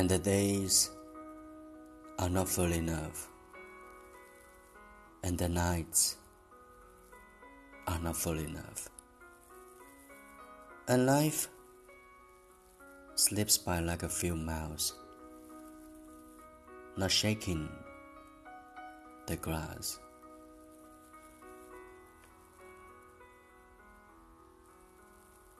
and the days are not full enough, and the nights are not full enough, and life slips by like a few miles, not shaking the grass.